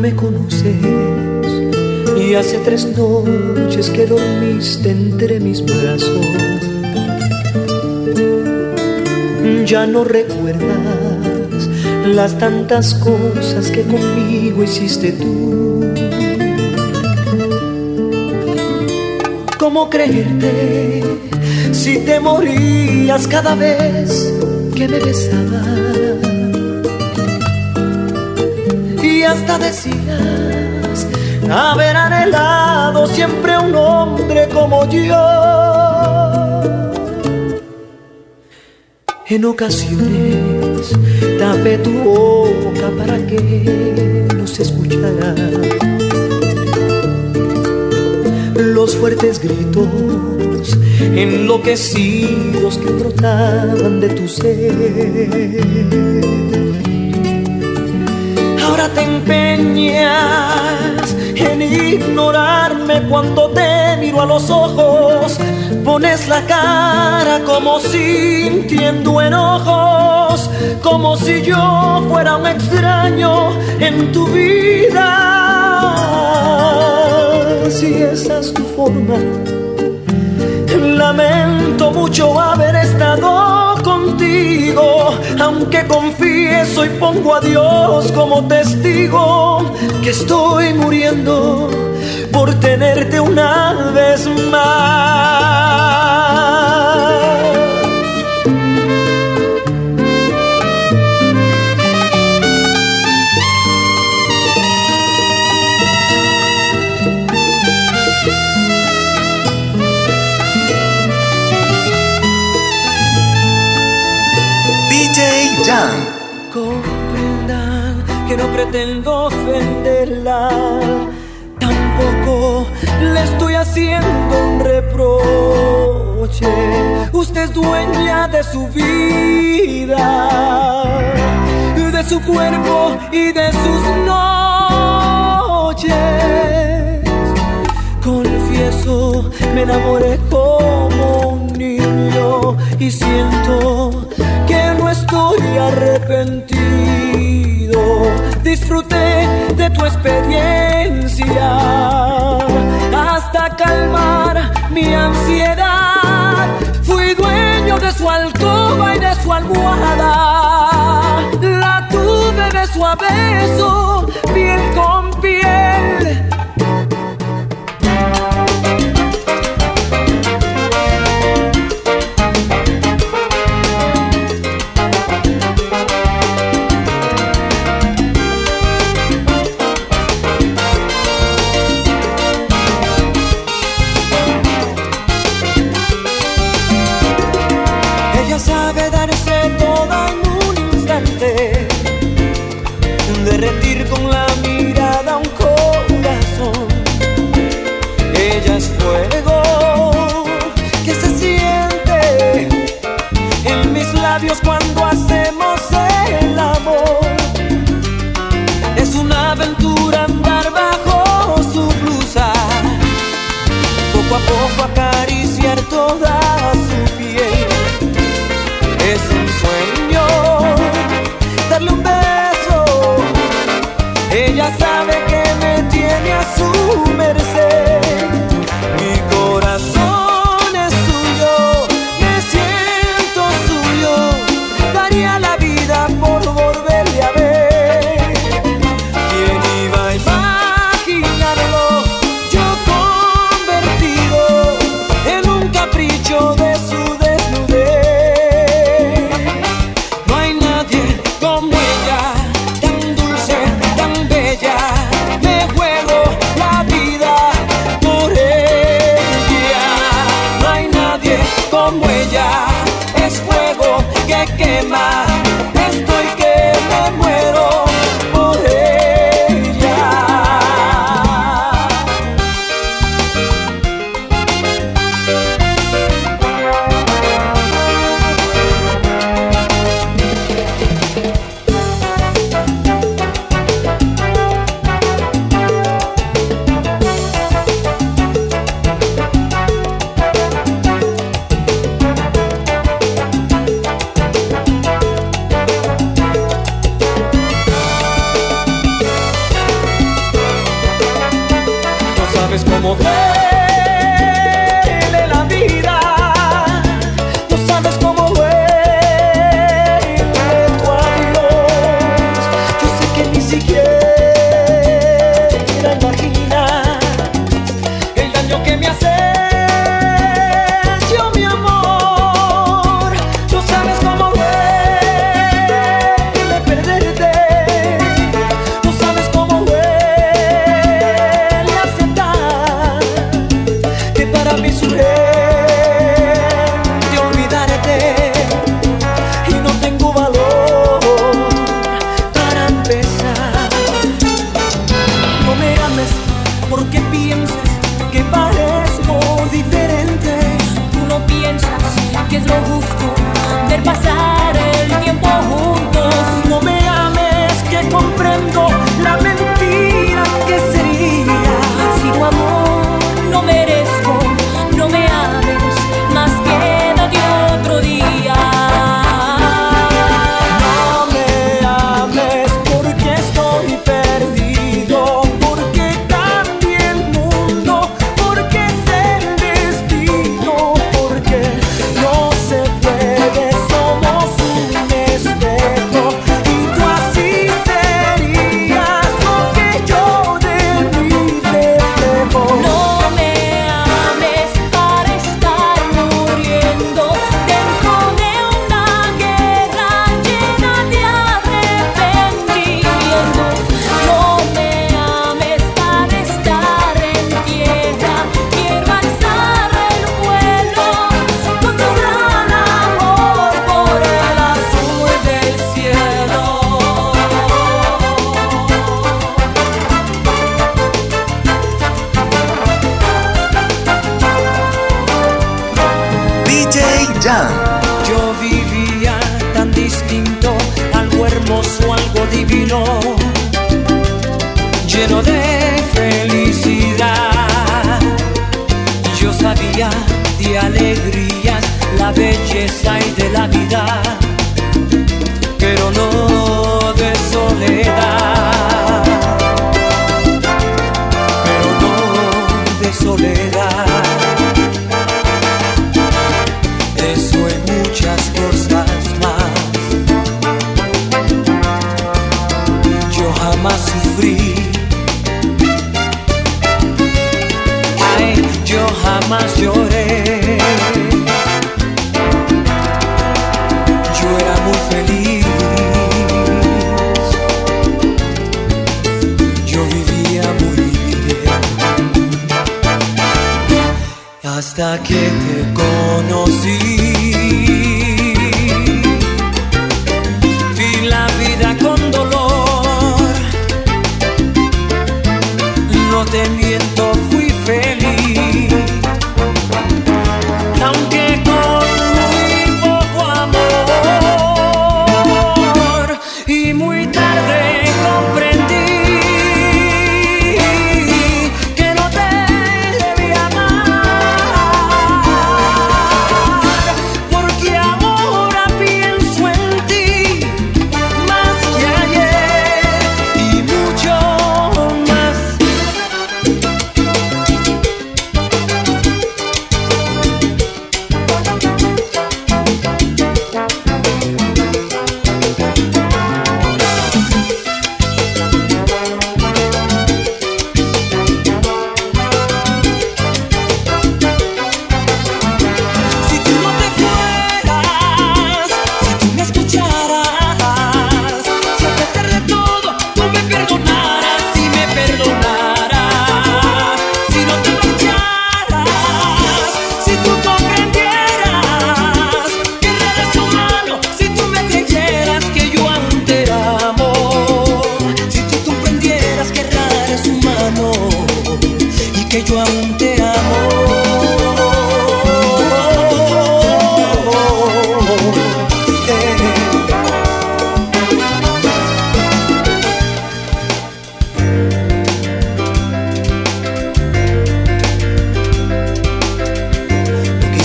me conoces y hace tres noches que dormiste entre mis brazos. Ya no recuerdas las tantas cosas que conmigo hiciste tú. ¿Cómo creerte si te morías cada vez que me besabas? Hasta decías haber anhelado siempre un hombre como yo. En ocasiones tapé tu boca para que no se escuchara los fuertes gritos enloquecidos que brotaban de tu ser. Ahora te empeñas en ignorarme cuando te miro a los ojos. Pones la cara como sintiendo enojos, como si yo fuera un extraño en tu vida. Si esa es tu forma, lamento mucho haber estado contigo, aunque confieso y pongo a Dios como testigo que estoy muriendo por tenerte una vez más. DJ Jan. Pretendo ofenderla, tampoco le estoy haciendo un reproche. Usted es dueña de su vida, de su cuerpo y de sus noches. Confieso, me enamoré como un niño y siento que no estoy arrepentido. Disfruté de tu experiencia hasta calmar mi ansiedad. Fui dueño de su alcoba y de su almohada. La tuve beso a beso, piel con piel. Tiene a su soledad. te miento.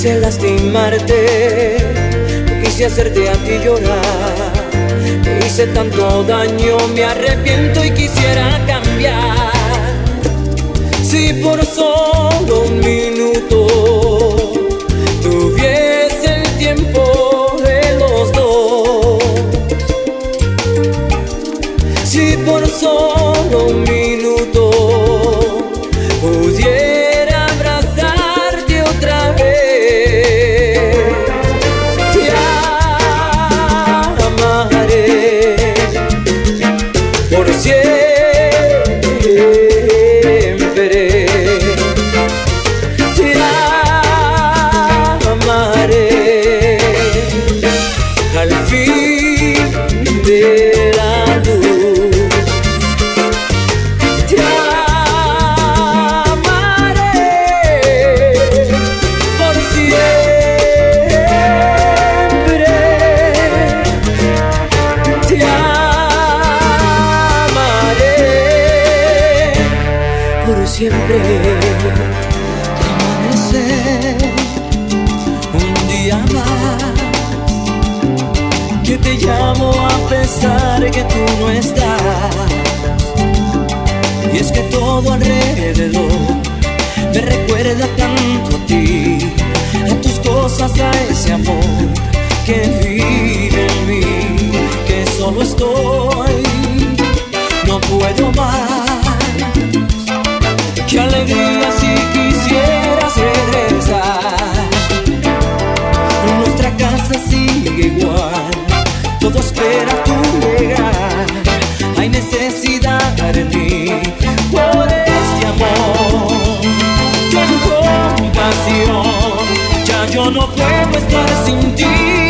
quise lastimarte, no quise hacerte a ti llorar. Te hice tanto daño, me arrepiento y quisiera cambiar. Si por solo recuerda tanto a ti, a tus cosas, a ese amor que vive en mí, que solo estoy, no puedo más. Qué alegría. ¿Cómo puedo estar sin ti?